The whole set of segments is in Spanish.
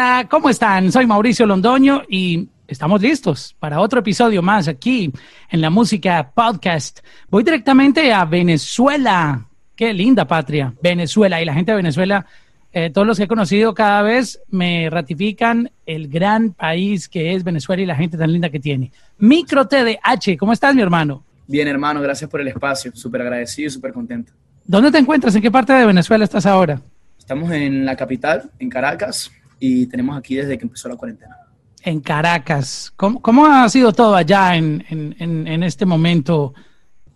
Hola, ¿cómo están? Soy Mauricio Londoño y estamos listos para otro episodio más aquí en la música podcast. Voy directamente a Venezuela. Qué linda patria, Venezuela. Y la gente de Venezuela, eh, todos los que he conocido cada vez me ratifican el gran país que es Venezuela y la gente tan linda que tiene. Micro TDH, ¿cómo estás, mi hermano? Bien, hermano, gracias por el espacio. Súper agradecido y súper contento. ¿Dónde te encuentras? ¿En qué parte de Venezuela estás ahora? Estamos en la capital, en Caracas, y tenemos aquí desde que empezó la cuarentena. En Caracas. ¿Cómo, ha sido todo allá en, este momento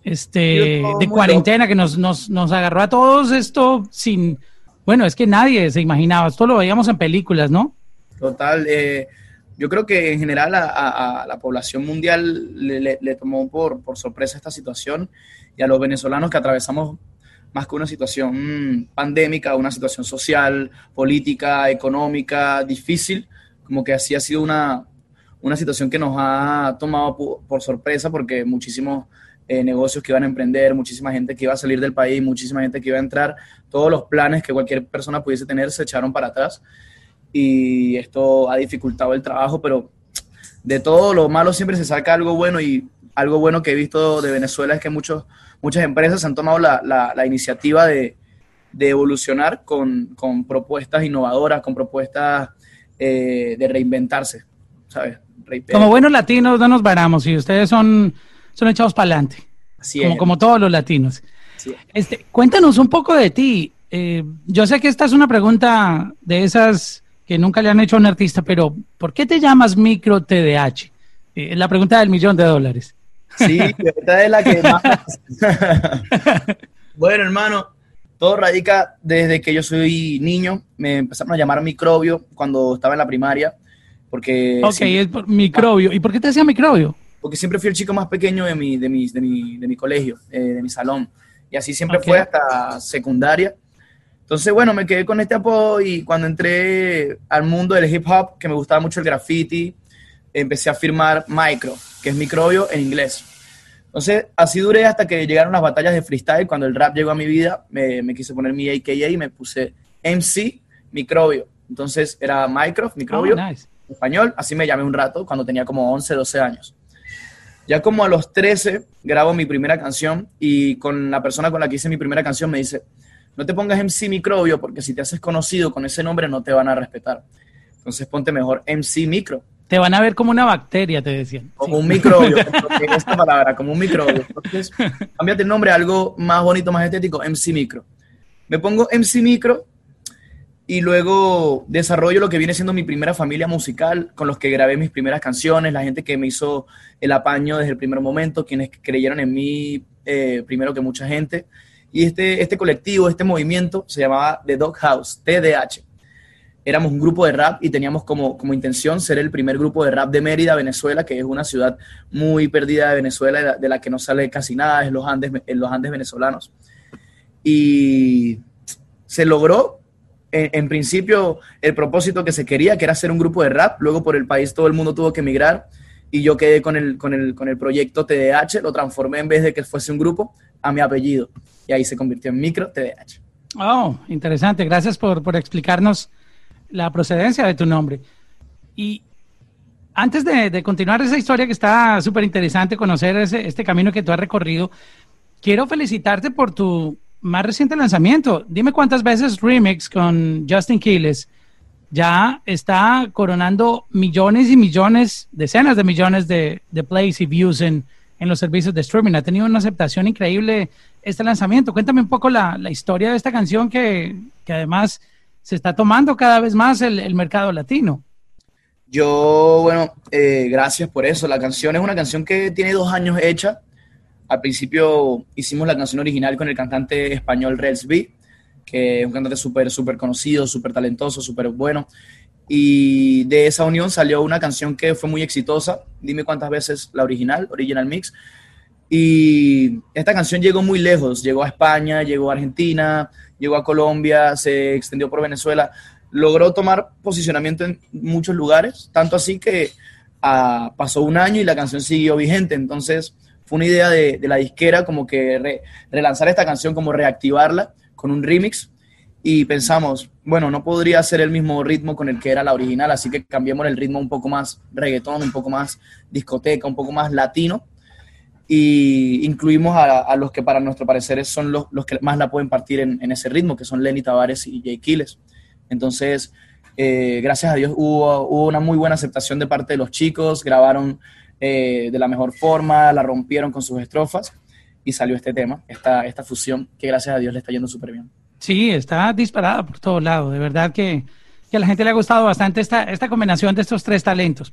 este, de cuarentena que nos, nos, agarró a todos esto sin... Bueno, es que nadie se imaginaba, esto lo veíamos en películas, ¿no? Total, eh, yo creo que en general a, la población mundial le, tomó por, por, sorpresa esta situación y a los venezolanos que atravesamos más que una situación pandémica, una situación social, política, económica, difícil, como que así ha sido una, una situación que nos ha tomado por, sorpresa porque muchísimos eh, negocios que iban a emprender, muchísima gente que iba a salir del país, muchísima gente que iba a entrar, todos los planes que cualquier persona pudiese tener se echaron para atrás. Y esto ha dificultado el trabajo, pero de todo lo malo siempre se saca algo bueno y algo bueno que he visto de Venezuela es que muchos muchas empresas han tomado la, la, iniciativa de, de evolucionar con, con, propuestas innovadoras, con propuestas eh, de reinventarse, ¿sabes? Como buenos latinos no nos varamos y ustedes son, son echados para adelante, como, como todos los latinos. Este, cuéntanos un poco de ti. Eh, yo sé que esta es una pregunta de esas que nunca le han hecho a un artista, pero ¿por qué te llamas micro TDH? Eh, es la pregunta del millón de dólares. Sí, esta es la que más. bueno, hermano, todo radica desde que yo soy niño. Me empezaron a llamar microbio cuando estaba en la primaria. Porque ok, es por microbio. ¿Y por qué te decía microbio? Porque siempre fui el chico más pequeño de mi, de mi, de mi, de mi colegio, eh, de mi salón. Y así siempre fue hasta secundaria. Entonces, bueno, me quedé con este apodo y cuando entré al mundo del hip hop, que me gustaba mucho el graffiti, empecé a firmar micro, que es microbio en inglés. Entonces, así duré hasta que llegaron las batallas de freestyle. Cuando el rap llegó a mi vida, me, me quise poner mi AKA y me puse MC Microbio. Entonces, era micro, microbio, oh, español. Así me llamé un rato cuando tenía como 11, 12 años. Ya como a los 13 grabo mi primera canción y con la persona con la que hice mi primera canción me dice, no te pongas MC Microbio porque si te haces conocido con ese nombre no te van a respetar. Entonces ponte mejor MC Micro. Te van a ver como una bacteria, te decían. Como un microbio, esta palabra, como un microbio. Entonces, cámbiate el nombre a algo más bonito, más estético, MC Micro. Me pongo MC Micro y luego desarrollo lo que viene siendo mi primera familia musical, con los que grabé mis primeras canciones, la gente que me hizo el apaño desde el primer momento, quienes creyeron en mí eh, primero que mucha gente. Y este, este colectivo, este movimiento se llamaba The Dog House, TDH éramos un grupo de rap y teníamos como, como intención ser el primer grupo de rap de Mérida, Venezuela, que es una ciudad muy perdida de Venezuela, de la, que no sale casi nada, es los Andes, en los Andes venezolanos. Y se logró, en, principio, el propósito que se quería, que era hacer un grupo de rap, luego por el país todo el mundo tuvo que emigrar y yo quedé con el, con el, con el proyecto TDH, lo transformé en vez de que fuese un grupo a mi apellido y ahí se convirtió en micro TDH. Oh, interesante. Gracias por, por explicarnos la procedencia de tu nombre. Y antes de, continuar esa historia que está súper interesante, conocer este camino que tú has recorrido, quiero felicitarte por tu más reciente lanzamiento. Dime cuántas veces Remix con Justin Quiles ya está coronando millones y millones, decenas de millones de, plays y views en, en, los servicios de streaming. Ha tenido una aceptación increíble este lanzamiento. Cuéntame un poco la, la historia de esta canción que, que además se está tomando cada vez más el, mercado latino. Yo, bueno, eh, gracias por eso. La canción es una canción que tiene dos años hecha. Al principio hicimos la canción original con el cantante español Rels B, que es un cantante súper, súper conocido, súper talentoso, súper bueno. Y de esa unión salió una canción que fue muy exitosa. Dime cuántas veces la original, Original Mix. Y esta canción llegó muy lejos. Llegó a España, llegó a Argentina, llegó a Colombia, se extendió por Venezuela, logró tomar posicionamiento en muchos lugares, tanto así que ah, pasó un año y la canción siguió vigente, entonces fue una idea de, la disquera como que relanzar esta canción, como reactivarla con un remix. Y pensamos, bueno, no podría ser el mismo ritmo con el que era la original, así que cambiemos el ritmo un poco más reggaetón, un poco más discoteca, un poco más latino y incluimos a, los que para nuestro parecer son los, los que más la pueden partir en, en, ese ritmo, que son Lenny Tavares y Jay Quiles. Entonces, eh, gracias a Dios hubo, hubo, una muy buena aceptación de parte de los chicos, grabaron eh, de la mejor forma, la rompieron con sus estrofas y salió este tema, esta, esta fusión que gracias a Dios le está yendo súper bien. Sí, está disparada por todos lados. De verdad que, a la gente le ha gustado bastante esta, esta combinación de estos tres talentos.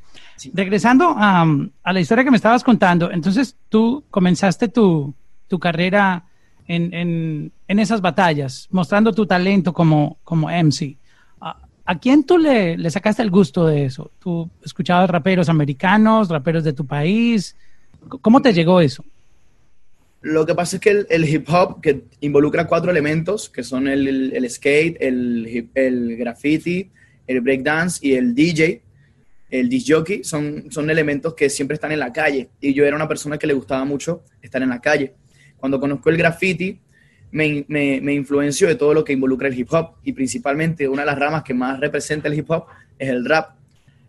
Regresando a, la historia que me estabas contando, entonces tú comenzaste tu, carrera en, esas batallas, mostrando tu talento como, como MC. ¿A, quién tú le, le, sacaste el gusto de eso? ¿Tú escuchabas raperos americanos, raperos de tu país? ¿Cómo te llegó eso? Lo que pasa es que el, hip hop, que involucra cuatro elementos, que son el, el, skate, el, el graffiti, el breakdance y el DJ, el disc jockey, son, son elementos que siempre están en la calle. Y yo era una persona que le gustaba mucho estar en la calle. Cuando conozco el graffiti, me, me, me influenció de todo lo que involucra el hip hop. Y principalmente una de las ramas que más representa el hip hop es el rap.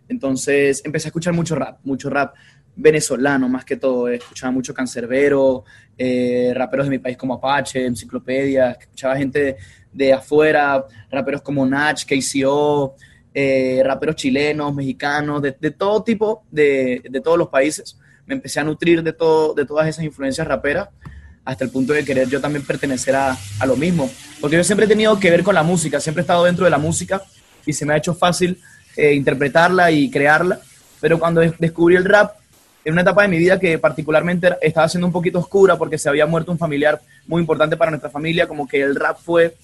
Entonces empecé a escuchar mucho rap, mucho rap venezolano más que todo. Escuchaba mucho Cancerbero, eh, raperos de mi país como Apache, Enciclopedia, escuchaba gente de, afuera, raperos como Nach, KCO, eh, raperos chilenos, mexicanos, de, todo tipo, de, todos los países. Me empecé a nutrir de, todo, de todas esas influencias raperas hasta el punto de querer yo también pertenecer a, lo mismo. Porque yo siempre he tenido que ver con la música, siempre he estado dentro de la música y se me ha hecho fácil eh, interpretarla y crearla. Pero cuando descubrí el rap, en una etapa de mi vida que particularmente estaba siendo un poquito oscura porque se había muerto un familiar muy importante para nuestra familia, como que el rap fue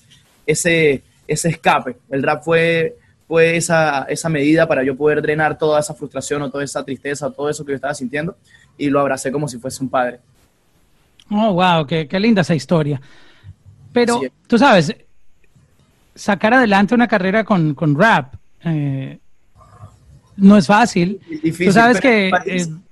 ese, ese escape, el rap fue, fue esa, esa medida para yo poder drenar toda esa frustración o toda esa tristeza o todo eso que yo estaba sintiendo y lo abracé como si fuese un padre. Oh, wow, qué, qué linda esa historia. Pero, tú sabes, sacar adelante una carrera con, con rap eh, no es fácil. difícil, tú sabes que...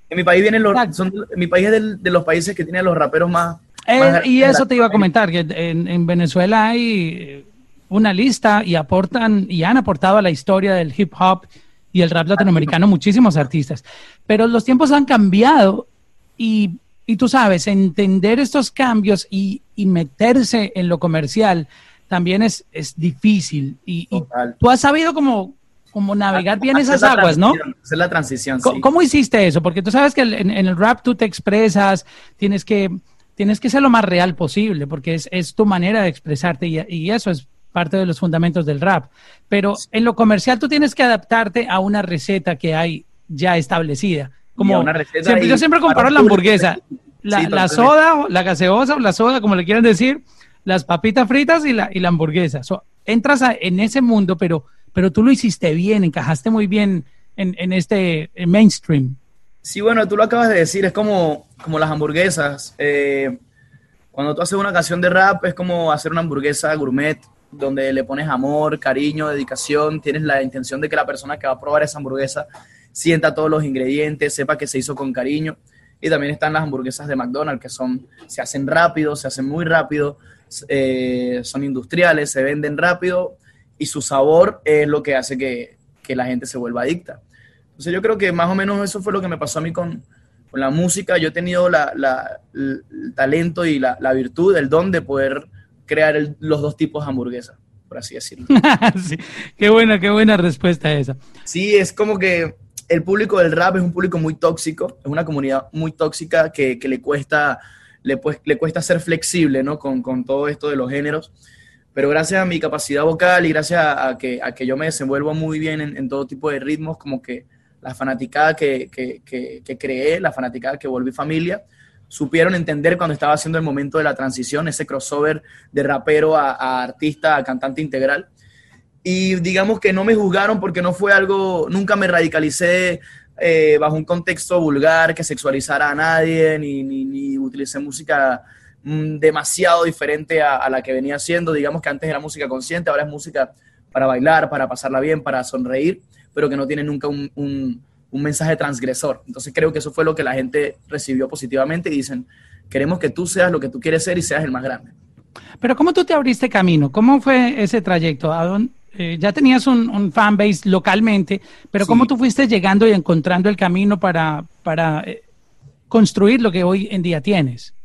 En mi país vienen los, son, mi país es de los países que tienen los raperos más. Eh, y eso te iba a comentar, que en, Venezuela hay una lista y aportan y han aportado a la historia del hip hop y el rap latinoamericano muchísimos artistas. Pero los tiempos han cambiado y, y tú sabes, entender estos cambios y, y, meterse en lo comercial también es, es difícil. Y, y tú has sabido como como navegar bien esas aguas, ¿no? Hacer la transición. ¿Cómo, ¿Cómo, hiciste eso? Porque tú sabes que en, el rap tú te expresas, tienes que, tienes que ser lo más real posible, porque es, es tu manera de expresarte y, y, eso es parte de los fundamentos del rap. Pero en lo comercial tú tienes que adaptarte a una receta que hay ya establecida. Como una receta yo siempre comparo la hamburguesa, la, la soda, la gaseosa o la soda, como le quieran decir, las papitas fritas y la, y la hamburguesa. entras en ese mundo, pero pero tú lo hiciste bien, encajaste muy bien en, este mainstream. Sí, bueno, tú lo acabas de decir, es como, como las hamburguesas. Eh, cuando tú haces una canción de rap es como hacer una hamburguesa gourmet, donde le pones amor, cariño, dedicación, tienes la intención de que la persona que va a probar esa hamburguesa sienta todos los ingredientes, sepa que se hizo con cariño. Y también están las hamburguesas de McDonald's, que son, se hacen rápido, se hacen muy rápido, eh, son industriales, se venden rápido y su sabor es lo que hace que, que, la gente se vuelva adicta. Entonces yo creo que más o menos eso fue lo que me pasó a mí con, con la música. Yo he tenido la, la, el talento y la, la, virtud, el don de poder crear los dos tipos de hamburguesas, por así decirlo. sí, qué buena, qué buena respuesta esa. Sí, es como que el público del rap es un público muy tóxico, es una comunidad muy tóxica que, que le cuesta le, pues, le cuesta ser flexible ¿no? con, con todo esto de los géneros pero gracias a mi capacidad vocal y gracias a, que, a que yo me desenvuelvo muy bien en, todo tipo de ritmos, como que la fanaticada que, que, que, creé, la fanaticada que volví familia, supieron entender cuando estaba haciendo el momento de la transición, ese crossover de rapero a, artista, a cantante integral. Y digamos que no me juzgaron porque no fue algo, nunca me radicalicé eh, bajo un contexto vulgar que sexualizara a nadie, ni, ni, ni utilicé música Mm, demasiado diferente a, la que venía haciendo. Digamos que antes era música consciente, ahora es música para bailar, para pasarla bien, para sonreír, pero que no tiene nunca un, un, mensaje transgresor. Entonces creo que eso fue lo que la gente recibió positivamente y dicen, queremos que tú seas lo que tú quieres ser y seas el más grande. Pero ¿cómo tú te abriste camino? ¿Cómo fue ese trayecto? ¿A eh, ya tenías un, un fanbase localmente, pero ¿cómo tú fuiste llegando y encontrando el camino para, para eh, construir lo que hoy en día tienes?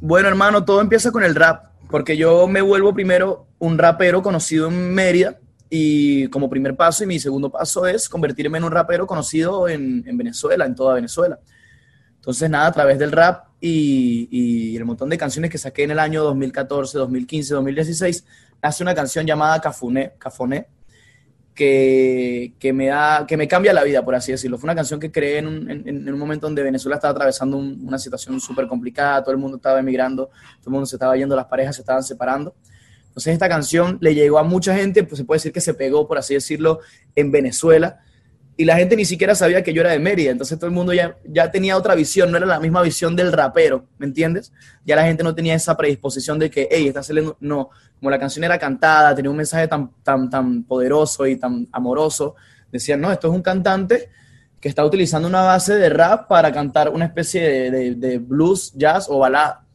Bueno, hermano, todo empieza con el rap, porque yo me vuelvo primero un rapero conocido en Mérida y como primer paso y mi segundo paso es convertirme en un rapero conocido en, en Venezuela, en toda Venezuela. Entonces, nada, a través del rap y, el montón de canciones que saqué en el año 2014, 2015, 2016, hace una canción llamada Cafuné, Cafoné, que, que, me da, que me cambia la vida, por así decirlo. Fue una canción que creé en un, en, un momento donde Venezuela estaba atravesando una situación súper complicada, todo el mundo estaba emigrando, todo el mundo se estaba yendo, las parejas se estaban separando. Entonces esta canción le llegó a mucha gente, pues se puede decir que se pegó, por así decirlo, en Venezuela y la gente ni siquiera sabía que yo era de Mérida, entonces todo el mundo ya, ya tenía otra visión, no era la misma visión del rapero, ¿me entiendes? Ya la gente no tenía esa predisposición de que, hey, está saliendo, no, como la canción era cantada, tenía un mensaje tan, tan, tan poderoso y tan amoroso, decían, no, esto es un cantante que está utilizando una base de rap para cantar una especie de, de, blues, jazz o balada.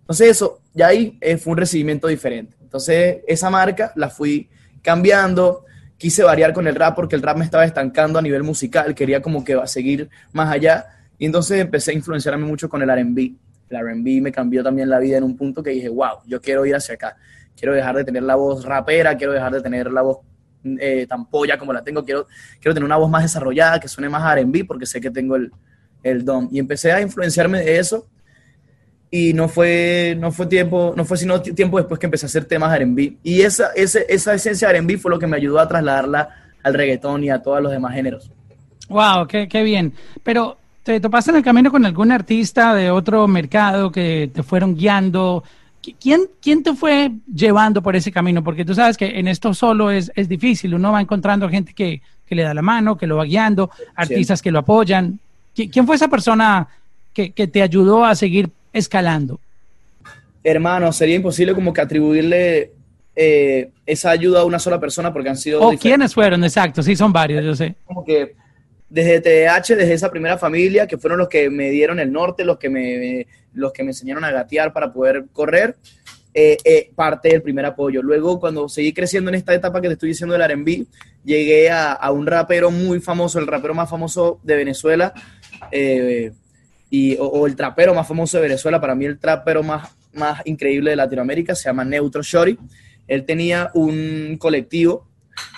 Entonces eso, ya ahí eh, fue un recibimiento diferente. Entonces esa marca la fui cambiando, quise variar con el rap porque el rap me estaba estancando a nivel musical, quería como que seguir más allá y entonces empecé a influenciarme mucho con el RB. El RB me cambió también la vida en un punto que dije, wow, yo quiero ir hacia acá, quiero dejar de tener la voz rapera, quiero dejar de tener la voz eh, tan polla como la tengo, quiero, quiero tener una voz más desarrollada, que suene más RB porque sé que tengo el, el don. Y empecé a influenciarme de eso y no fue, no fue tiempo, no fue sino tiempo después que empecé a hacer temas de R&B. Y esa, esa, esa esencia de R&B fue lo que me ayudó a trasladarla al reggaetón y a todos los demás géneros. Wow, qué, qué bien. Pero, ¿te topaste en el camino con algún artista de otro mercado que te fueron guiando? ¿Quién, ¿Quién te fue llevando por ese camino? Porque tú sabes que en esto solo es, es difícil. Uno va encontrando gente que, que, le da la mano, que lo va guiando, artistas que lo apoyan. ¿Quién fue esa persona que, que te ayudó a seguir escalando? Hermano, sería imposible como que atribuirle eh, esa ayuda a una sola persona porque han sido... ¿O quiénes fueron? Exacto, sí, son varios, yo sé. Como que desde TH, desde esa primera familia, que fueron los que me dieron el norte, los que me, los que me enseñaron a gatear para poder correr, eh, eh, parte del primer apoyo. Luego, cuando seguí creciendo en esta etapa que te estoy diciendo del R&B, llegué a, un rapero muy famoso, el rapero más famoso de Venezuela, eh, y, o, el trapero más famoso de Venezuela, para mí el trapero más, más increíble de Latinoamérica, se llama Neutro Shorty. Él tenía un colectivo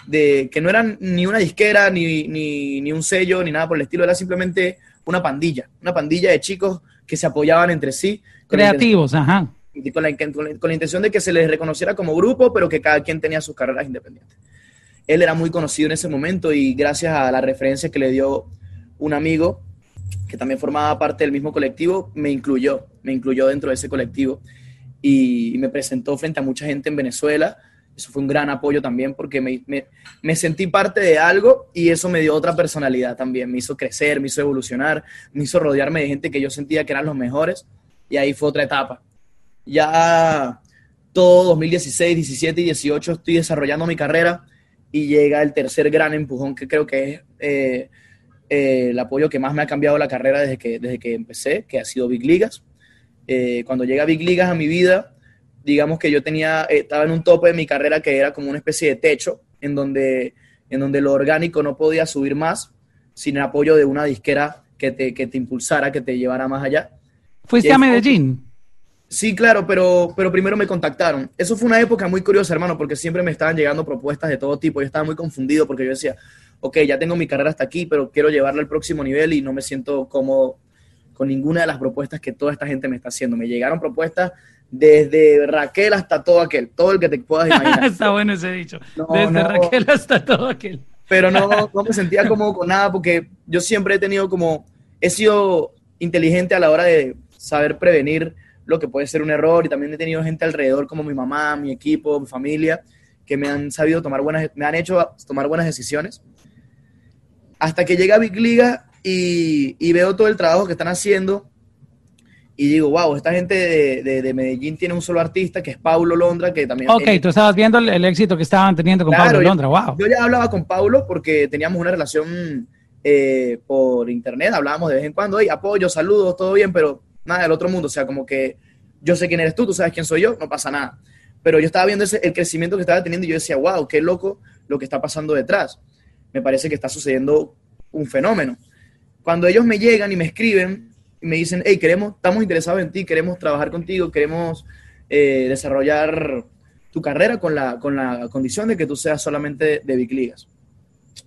de que no era ni una disquera, ni, ni, un sello, ni nada por el estilo, era simplemente una pandilla, una pandilla de chicos que se apoyaban entre sí. Creativos, ajá. Con la, con la intención de que se les reconociera como grupo, pero que cada quien tenía sus carreras independientes. Él era muy conocido en ese momento y gracias a la referencia que le dio un amigo, que también formaba parte del mismo colectivo, me incluyó, me incluyó dentro de ese colectivo y, me presentó frente a mucha gente en Venezuela. Eso fue un gran apoyo también porque me, me, sentí parte de algo y eso me dio otra personalidad también. Me hizo crecer, me hizo evolucionar, me hizo rodearme de gente que yo sentía que eran los mejores y ahí fue otra etapa. Ya todo 2016, 17 y 18 estoy desarrollando mi carrera y llega el tercer gran empujón que creo que es eh, eh, el apoyo que más me ha cambiado la carrera desde que, desde que empecé, que ha sido Big Ligas. Eh, cuando llega Big Ligas a mi vida, digamos que yo tenía, eh, estaba en un tope de mi carrera que era como una especie de techo, en donde, en donde lo orgánico no podía subir más sin el apoyo de una disquera que te, que te impulsara, que te llevara más allá. ¿Fuiste a Medellín? Sí, claro, pero, pero primero me contactaron. Eso fue una época muy curiosa, hermano, porque siempre me estaban llegando propuestas de todo tipo. Yo estaba muy confundido porque yo decía, ok, ya tengo mi carrera hasta aquí, pero quiero llevarla al próximo nivel y no me siento cómodo con ninguna de las propuestas que toda esta gente me está haciendo. Me llegaron propuestas desde Raquel hasta todo aquel, todo el que te puedas imaginar. está bueno ese dicho. desde Raquel hasta todo aquel. pero no, no me sentía cómodo con nada porque yo siempre he tenido como, he sido inteligente a la hora de saber prevenir lo que puede ser un error y también he tenido gente alrededor como mi mamá, mi equipo, mi familia, que me han sabido tomar buenas, me han hecho tomar buenas decisiones hasta que llega Big Liga y, veo todo el trabajo que están haciendo y digo, wow, esta gente de, Medellín tiene un solo artista que es Paulo Londra, que también... Ok, tú estabas viendo el, éxito que estaban teniendo con Paulo Londra, wow. Yo ya hablaba con Paulo porque teníamos una relación eh, por internet, hablábamos de vez en cuando, hey, apoyo, saludos, todo bien, pero nada del otro mundo, o sea, como que yo sé quién eres tú, tú sabes quién soy yo, no pasa nada. Pero yo estaba viendo ese, el crecimiento que estaba teniendo y yo decía, wow, qué loco lo que está pasando detrás. Me parece que está sucediendo un fenómeno. Cuando ellos me llegan y me escriben y me dicen, hey, queremos, estamos interesados en ti, queremos trabajar contigo, queremos eh, desarrollar tu carrera con la, con la condición de que tú seas solamente de Big Ligas.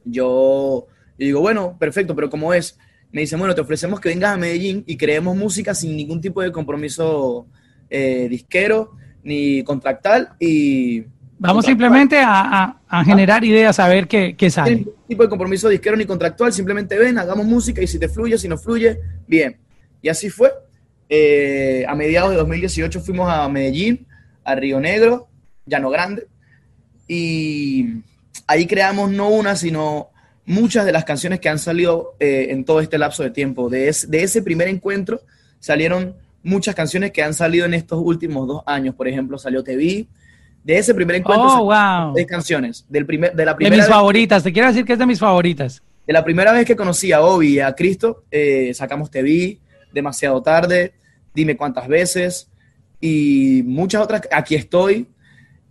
Yo, digo, bueno, perfecto, pero ¿cómo es? Me dicen, bueno, te ofrecemos que vengas a Medellín y creemos música sin ningún tipo de compromiso eh, disquero ni contractual y... Vamos simplemente a, generar ideas, a ver qué, qué sale. Sin ningún tipo de compromiso disquero ni contractual, simplemente ven, hagamos música y si te fluye, si no fluye, bien. Y así fue. Eh, a mediados de 2018 fuimos a Medellín, a Río Negro, Llano Grande, y ahí creamos no una, sino muchas de las canciones que han salido eh, en todo este lapso de tiempo. De, de, ese primer encuentro salieron muchas canciones que han salido en estos últimos dos años. Por ejemplo, salió Te Vi. De ese primer encuentro oh, wow. de canciones. Del primer, de, la primera de mis favoritas, te quiero decir que es de mis favoritas. De la primera vez que conocí a Obi y a Cristo, eh, sacamos Te Vi, Demasiado Tarde, Dime Cuántas Veces y muchas otras. Aquí estoy,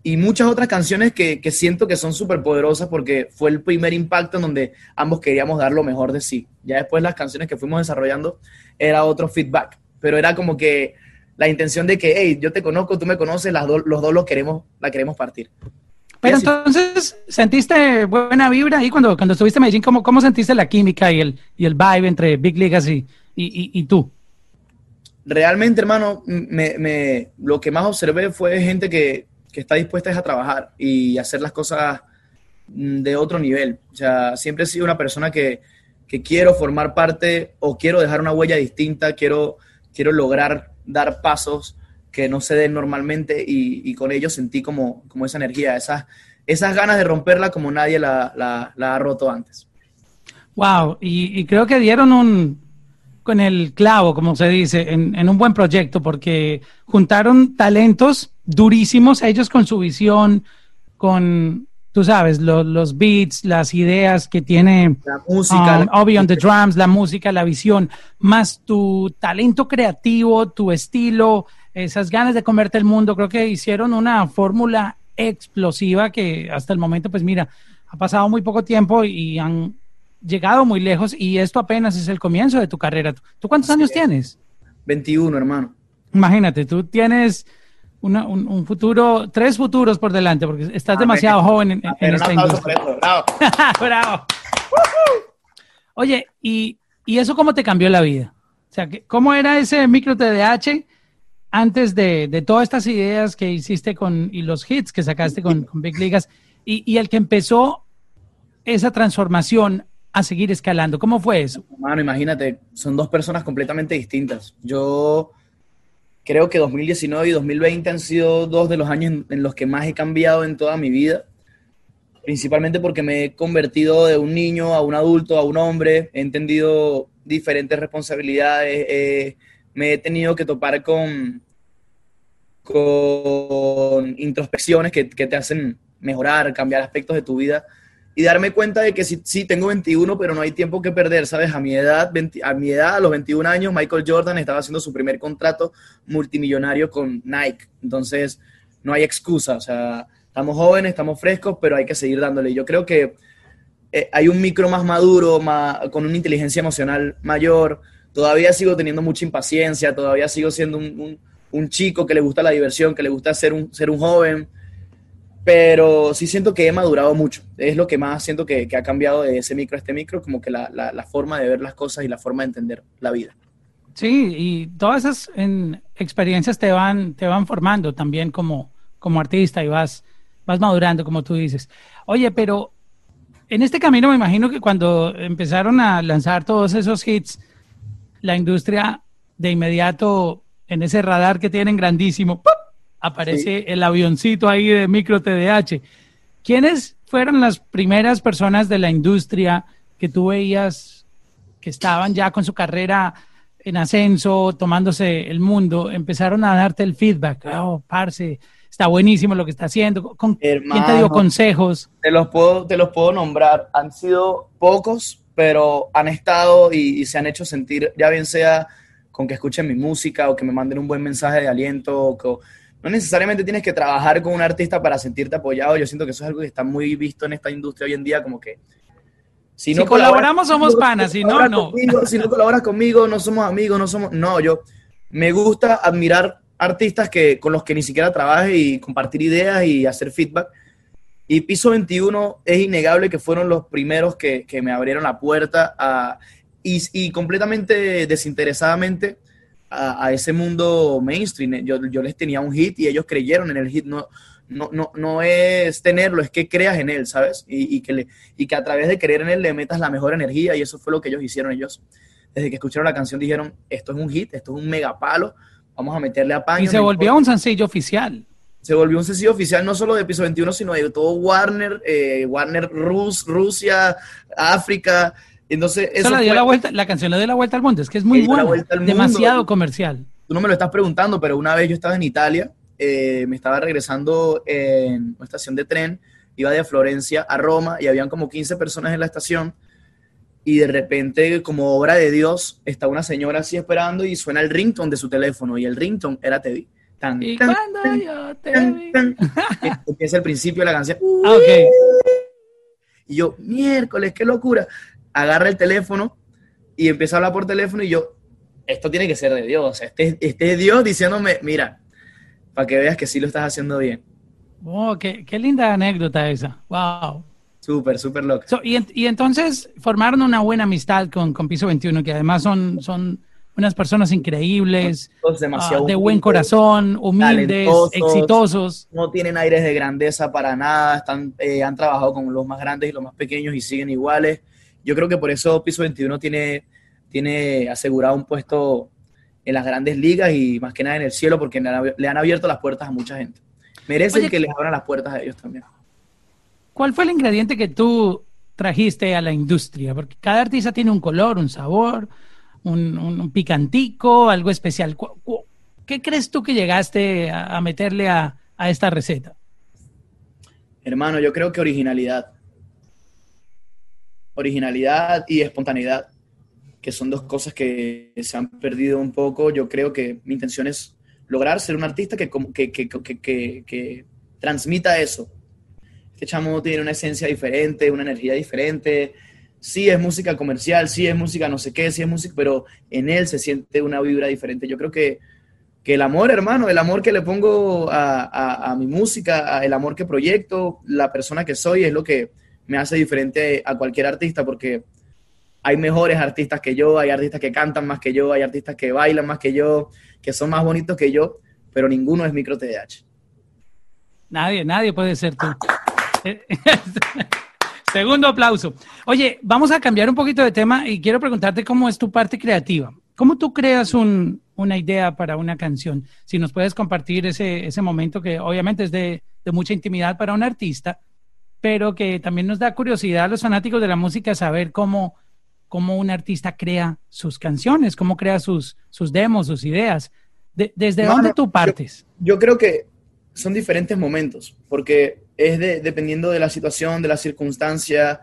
y muchas otras canciones que, que siento que son súper poderosas porque fue el primer impacto en donde ambos queríamos dar lo mejor de sí. Ya después las canciones que fuimos desarrollando era otro feedback, pero era como que la intención de que, hey, yo te conozco, tú me conoces, las los dos lo queremos, la queremos partir. Pero entonces, ¿sentiste buena vibra ahí cuando, cuando estuviste en Medellín? ¿Cómo, ¿Cómo sentiste la química y el, y el vibe entre Big Legacy y, y, y tú? Realmente, hermano, me, me, lo que más observé fue gente que, que está dispuesta a trabajar y hacer las cosas mm, de otro nivel. O sea, siempre he sido una persona que, que quiero formar parte o quiero dejar una huella distinta, quiero, quiero lograr dar pasos que no se den normalmente y, y con ello sentí como, como esa energía, esas, esas ganas de romperla como nadie la, la, la ha roto antes. Wow, y, y, creo que dieron un, con el clavo, como se dice, en, en un buen proyecto, porque juntaron talentos durísimos, ellos con su visión, con, tú sabes, los beats, las ideas que tiene la música, um, Obi on the drums, la música, la visión, más tu talento creativo, tu estilo, esas ganas de comerte el mundo, creo que hicieron una fórmula explosiva que hasta el momento, pues mira, ha pasado muy poco tiempo y han llegado muy lejos y esto apenas es el comienzo de tu carrera. ¿Tú cuántos años tienes? 21, hermano. Imagínate, tú tienes un, futuro, tres futuros por delante, porque estás demasiado joven en, esta industria. bravo. bravo. Oye, ¿y, eso cómo te cambió la vida? O sea, ¿cómo era ese micro TDH antes de, todas estas ideas que hiciste con, y los hits que sacaste con, Big Ligas, y, y, el que empezó esa transformación a seguir escalando? ¿Cómo fue eso? Mano, imagínate, son dos personas completamente distintas. Yo creo que 2019 y 2020 han sido dos de los años en, los que más he cambiado en toda mi vida, principalmente porque me he convertido de un niño a un adulto, a un hombre, he entendido diferentes responsabilidades, me he tenido que topar con, con introspecciones que, que te hacen mejorar, cambiar aspectos de tu vida y darme cuenta de que sí, sí, tengo 21, pero no hay tiempo que perder, ¿sabes? A mi edad, a mi edad, a los 21 años, Michael Jordan estaba haciendo su primer contrato multimillonario con Nike. Entonces, no hay excusa, o sea, estamos jóvenes, estamos frescos, pero hay que seguir dándole. Yo creo que eh, hay un micro más maduro, con una inteligencia emocional mayor. Todavía sigo teniendo mucha impaciencia, todavía sigo siendo un, un, un chico que le gusta la diversión, que le gusta ser un, ser un joven pero sí siento que he madurado mucho. Es lo que más siento que, ha cambiado de ese micro a este micro, como que la, la, forma de ver las cosas y la forma de entender la vida. Sí, y todas esas experiencias te van, te van formando también como, como artista y vas, vas madurando, como tú dices. Oye, pero en este camino me imagino que cuando empezaron a lanzar todos esos hits, la industria de inmediato en ese radar que tienen grandísimo, ¡pum! Aparece el avioncito ahí de micro TDH. ¿Quiénes fueron las primeras personas de la industria que tú veías que estaban ya con su carrera en ascenso, tomándose el mundo, empezaron a darte el feedback? Oh, parce, está buenísimo lo que está haciendo. ¿Con, ¿Quién te dio consejos? Te los, puedo, te los puedo nombrar. Han sido pocos, pero han estado y, y se han hecho sentir, ya bien sea con que escuchen mi música o que me manden un buen mensaje de aliento. O que, no necesariamente tienes que trabajar con un artista para sentirte apoyado. Yo siento que eso es algo que está muy visto en esta industria hoy en día, como que si, no colaboramos somos panas, si no, no. si no colaboras conmigo, no somos amigos, no somos... No, yo me gusta admirar artistas que, con los que ni siquiera trabaje y compartir ideas y hacer feedback. Y Piso 21 es innegable que fueron los primeros que, que me abrieron la puerta a, y, y, completamente desinteresadamente a, a, ese mundo mainstream. Yo, yo les tenía un hit y ellos creyeron en el hit. No, no, no, no es tenerlo, es que creas en él, ¿sabes? Y, y, que le, y que a través de creer en él le metas la mejor energía y eso fue lo que ellos hicieron ellos. Desde que escucharon la canción dijeron, esto es un hit, esto es un megapalo, vamos a meterle a paño. Y se volvió un sencillo oficial. Se volvió un sencillo oficial no solo de Piso 21, sino de todo Warner, eh, Warner Rus, Rusia, África. Entonces, eso, eso dio la, vuelta, la canción le dio la vuelta al mundo, es que es muy buena, demasiado comercial. Tú no me lo estás preguntando, pero una vez yo estaba en Italia eh, me estaba regresando en una estación de tren, iba de Florencia a Roma y habían como 15 personas en la estación y de repente, como obra de Dios, está una señora así esperando y suena el ringtone de su teléfono y el ringtone era TV. Tan, ¿Y tan, tan, yo te tan, Empieza el principio de la canción. Ah, okay. Y yo, miércoles, qué locura. Agarra el teléfono y empieza a hablar por teléfono y yo, esto tiene que ser de Dios. Este, este es Dios diciéndome, mira, para que veas que sí lo estás haciendo bien. Oh, qué, qué linda anécdota esa. Wow. Súper, súper loco. So, y, y, entonces formaron una buena amistad con, con Piso 21, que además son, son unas personas increíbles, uh, de buen corazón, humildes, exitosos. No tienen aires de grandeza para nada, están, eh, han trabajado con los más grandes y los más pequeños y siguen iguales. Yo creo que por eso Piso 21 tiene, tiene asegurado un puesto en las grandes ligas y más que nada en el cielo porque le han abierto las puertas a mucha gente. Merecen Oye, que les abran las puertas a ellos también. ¿Cuál fue el ingrediente que tú trajiste a la industria? Porque cada artista tiene un color, un sabor, un, un picantico, algo especial. ¿Qué crees tú que llegaste a, a meterle a, a esta receta? Hermano, yo creo que originalidad. Originalidad y espontaneidad que son dos cosas que se han perdido un poco. Yo creo que mi intención es lograr ser un artista que, que, que, que, que transmita eso. Este chamo tiene una esencia diferente, una energía diferente. Sí es música comercial, sí es música no sé qué, sí es música, pero en él se siente una vibra diferente. Yo creo que, que el amor, hermano, el amor que le pongo a, a, mi música, a el amor que proyecto, la persona que soy, es lo que me hace diferente a cualquier artista, porque hay mejores artistas que yo, hay artistas que cantan más que yo, hay artistas que bailan más que yo, que son más bonitos que yo, pero ninguno es micro TDH. Nadie, nadie puede ser tú. Segundo aplauso. Oye, vamos a cambiar un poquito de tema y quiero preguntarte cómo es tu parte creativa. ¿Cómo tú creas un, una idea para una canción? Si nos puedes compartir ese, ese momento que obviamente es de, de mucha intimidad para un artista, pero que también nos da curiosidad a los fanáticos de la música saber cómo, cómo un artista crea sus canciones, cómo crea sus, sus demos, sus ideas. De, ¿Desde no, dónde tú partes? Yo, yo, creo que son diferentes momentos, porque es de, dependiendo de la situación, de la circunstancia,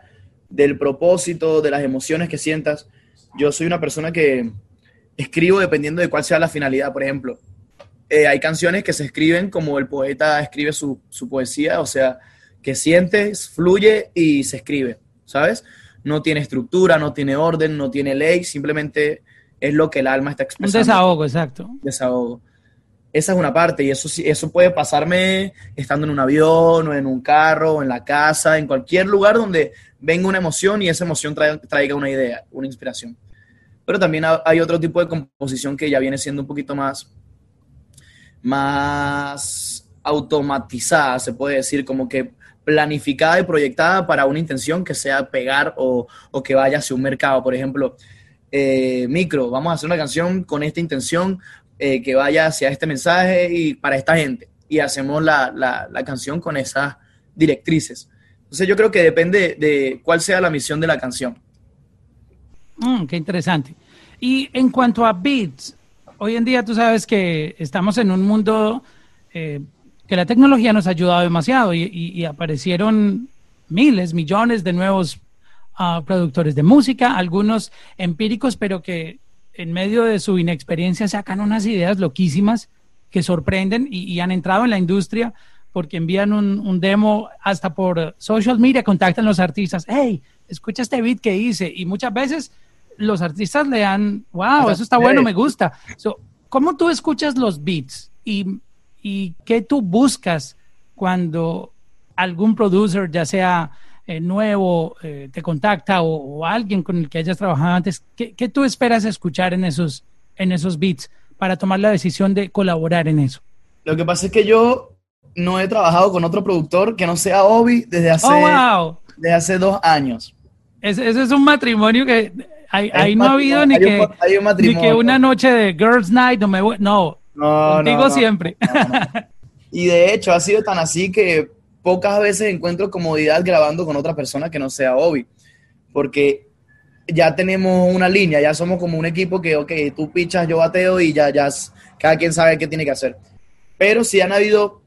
del propósito, de las emociones que sientas. Yo soy una persona que escribo dependiendo de cuál sea la finalidad, por ejemplo. Eh, hay canciones que se escriben como el poeta escribe su, su poesía, o sea, que sientes, fluye y se escribe, ¿sabes? no tiene estructura, no tiene orden, no tiene ley, simplemente es lo que el alma está expresando. Un desahogo, exacto. Desahogo. Esa es una parte y eso, eso puede pasarme estando en un avión o en un carro o en la casa, en cualquier lugar donde venga una emoción y esa emoción traiga, traiga una idea, una inspiración. Pero también hay otro tipo de composición que ya viene siendo un poquito más, más automatizada, se puede decir, como que planificada y proyectada para una intención que sea pegar o, o que vaya hacia un mercado. Por ejemplo, eh, micro, vamos a hacer una canción con esta intención eh, que vaya hacia este mensaje y para esta gente. Y hacemos la, la, canción con esas directrices. Entonces yo creo que depende de cuál sea la misión de la canción. Mm, qué interesante. Y en cuanto a beats, hoy en día tú sabes que estamos en un mundo eh, que la tecnología nos ha ayudado demasiado y, y, y aparecieron miles, millones de nuevos uh, productores de música, algunos empíricos, pero que en medio de su inexperiencia sacan unas ideas loquísimas que sorprenden y, han entrado en la industria porque envían un, demo hasta por social media, contactan a los artistas, hey, escucha este beat que hice y muchas veces los artistas le dan, wow, eso está bueno, me gusta. ¿Cómo tú escuchas los beats y, y qué tú buscas cuando algún producer, ya sea eh, nuevo, eh, te contacta o, alguien con el que hayas trabajado antes, ¿qué, ¿qué, tú esperas escuchar en esos, en esos beats para tomar la decisión de colaborar en eso? Lo que pasa es que yo no he trabajado con otro productor que no sea Obi desde hace, oh, desde hace dos años. Ese, es un matrimonio que ahí, no ha habido ni, que, ni que una noche de Girls Night, no me no, no, digo siempre. y de hecho ha sido tan así que pocas veces encuentro comodidad grabando con otra persona que no sea Obi, porque ya tenemos una línea, ya somos como un equipo que, ok, tú pichas, yo bateo y ya, ya, cada quien sabe qué tiene que hacer. Pero sí han habido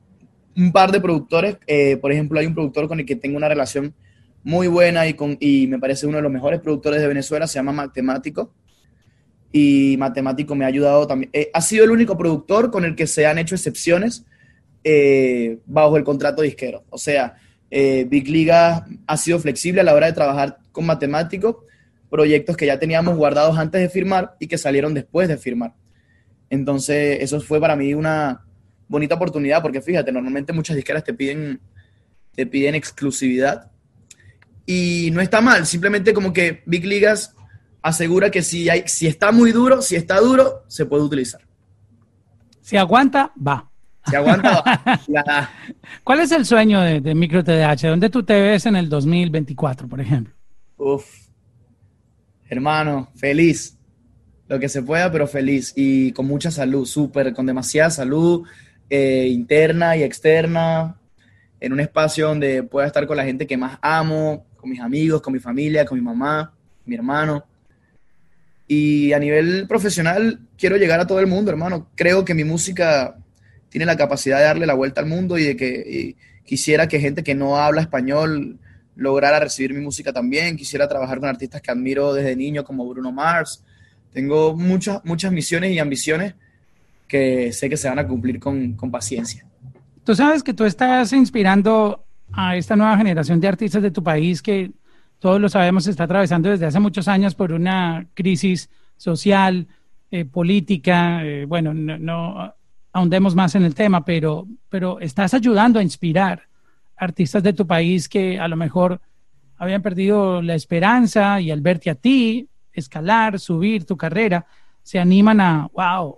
un par de productores, eh, por ejemplo, hay un productor con el que tengo una relación muy buena y, con, y me parece uno de los mejores productores de Venezuela, se llama Matemático. Y Matemático me ha ayudado también. Eh, ha sido el único productor con el que se han hecho excepciones eh, bajo el contrato disquero. O sea, Big Liga ha sido flexible a la hora de trabajar con Matemático, proyectos que ya teníamos guardados antes de firmar y que salieron después de firmar. Entonces, eso fue para mí una, bonita oportunidad, porque fíjate, normalmente muchas disqueras te piden, te piden exclusividad. Y no está mal, simplemente como que Big Ligas asegura que si, hay, si está muy duro, si está duro, se puede utilizar. Si aguanta, va. Si aguanta, va. ¿Cuál es el sueño de, de Micro TDH? ¿Dónde tú te ves en el 2024, por ejemplo? Uf, hermano, feliz. Lo que se pueda, pero feliz y con mucha salud, súper, con demasiada salud, eh, interna y externa, en un espacio donde pueda estar con la gente que más amo, con mis amigos, con mi familia, con mi mamá, mi hermano. Y a nivel profesional, quiero llegar a todo el mundo, hermano. Creo que mi música tiene la capacidad de darle la vuelta al mundo y de que quisiera que gente que no habla español lograra recibir mi música también. Quisiera trabajar con artistas que admiro desde niño como Bruno Mars. Tengo muchas, muchas misiones y ambiciones que sé que se van a cumplir con, con paciencia. Tú sabes que tú estás inspirando a esta nueva generación de artistas de tu país que todos lo sabemos está atravesando desde hace muchos años por una crisis social, eh, política. Eh, bueno, no, ahondemos más en el tema, pero, pero estás ayudando a inspirar artistas de tu país que a lo mejor habían perdido la esperanza y al verte a ti escalar, subir tu carrera, se animan a, wow,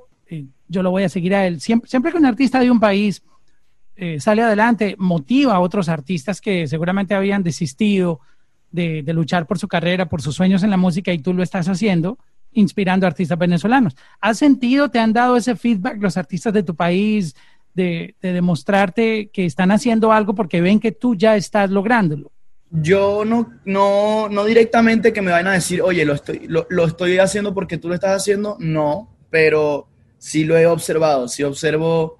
yo lo voy a seguir a él. Siempre, siempre que un artista de un país eh, sale adelante, motiva a otros artistas que seguramente habían desistido de, luchar por su carrera, por sus sueños en la música y tú lo estás haciendo, inspirando a artistas venezolanos. ¿Has sentido, te han dado ese feedback los artistas de tu país de, demostrarte que están haciendo algo porque ven que tú ya estás lográndolo? Yo no, no, no directamente que me vayan a decir, oye, lo estoy, lo, lo estoy haciendo porque tú lo estás haciendo, no, pero sí lo he observado, sí observo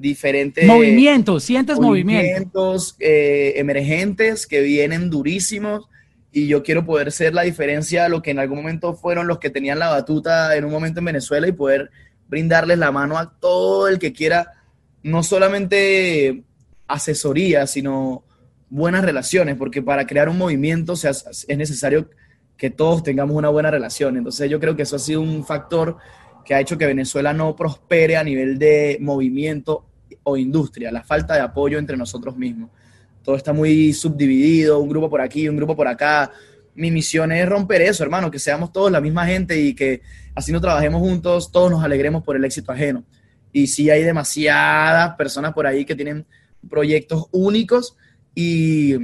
diferentes movimientos, sientes movimientos eh, emergentes que vienen durísimos y yo quiero poder ser la diferencia de lo que en algún momento fueron los que tenían la batuta en un momento en Venezuela y poder brindarles la mano a todo el que quiera, no solamente asesoría, sino buenas relaciones, porque para crear un movimiento es necesario que todos tengamos una buena relación. Entonces yo creo que eso ha sido un factor que ha hecho que Venezuela no prospere a nivel de movimiento industria, la falta de apoyo entre nosotros mismos. Todo está muy subdividido, un grupo por aquí, un grupo por acá. Mi misión es romper eso, hermano, que seamos todos la misma gente y que así no trabajemos juntos, todos nos alegremos por el éxito ajeno. Y sí hay demasiadas personas por ahí que tienen proyectos únicos y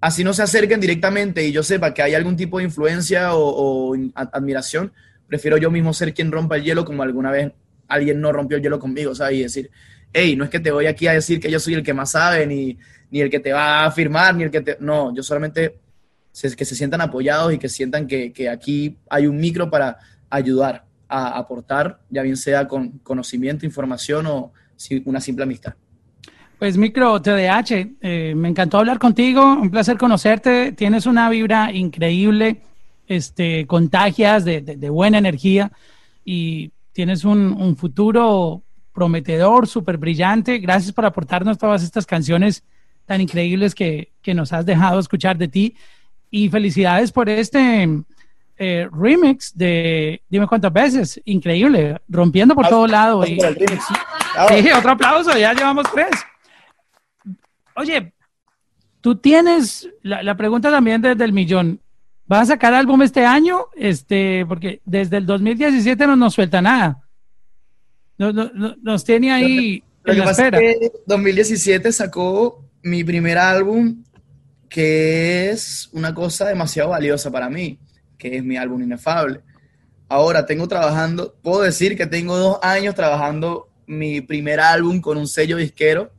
así no se acerquen directamente y yo sepa que hay algún tipo de influencia o, o admiración, prefiero yo mismo ser quien rompa el hielo como alguna vez alguien no rompió el hielo conmigo, ¿sabes? Y decir, hey, no es que te voy aquí a decir que yo soy el que más sabe, ni, ni el que te va a firmar, ni el que te... No, yo solamente que se sientan apoyados y que sientan que, que aquí hay un micro para ayudar a aportar, ya bien sea con conocimiento, información o una simple amistad. Pues Micro TDH, eh, me encantó hablar contigo, un placer conocerte, tienes una vibra increíble este, contagias de, buena energía. y tienes un, futuro prometedor, súper brillante. Gracias por aportarnos todas estas canciones tan increíbles que, que, nos has dejado escuchar de ti. Y felicidades por este eh, remix de Dime cuántas veces. Increíble, rompiendo por todo lado. Y, sí, otro aplauso, ya llevamos tres. Oye, tú tienes la, la pregunta también desde el millón. ¿Vas a sacar álbum este año? Este, porque desde el 2017 no nos suelta nada. No, no, nos tiene ahí. Lo que pasa es que 2017 sacó mi primer álbum, que es una cosa demasiado valiosa para mí, que es mi álbum Inefable. Ahora tengo trabajando, puedo decir que tengo dos años trabajando mi primer álbum con un sello disquero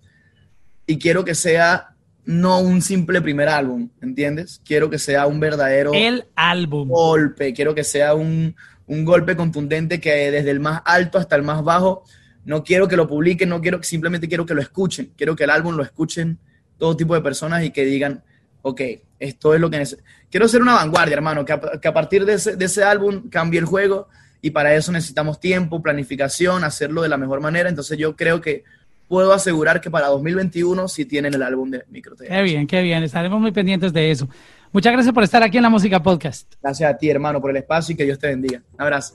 y quiero que sea no un simple primer álbum, ¿entiendes? Quiero que sea un verdadero... El álbum. Golpe, quiero que sea un, golpe contundente que desde el más alto hasta el más bajo, no quiero que lo publiquen, no quiero, simplemente quiero que lo escuchen, quiero que el álbum lo escuchen todo tipo de personas y que digan, ok, esto es lo que necesito. Quiero ser una vanguardia, hermano, que a, partir de ese, álbum cambie el juego y para eso necesitamos tiempo, planificación, hacerlo de la mejor manera. Entonces yo creo que puedo asegurar que para 2021 sí tienen el álbum de Micro Qué bien, qué bien. Estaremos muy pendientes de eso. Muchas gracias por estar aquí en la Música Podcast. Gracias a ti, hermano, por el espacio y que Dios te bendiga. Un abrazo.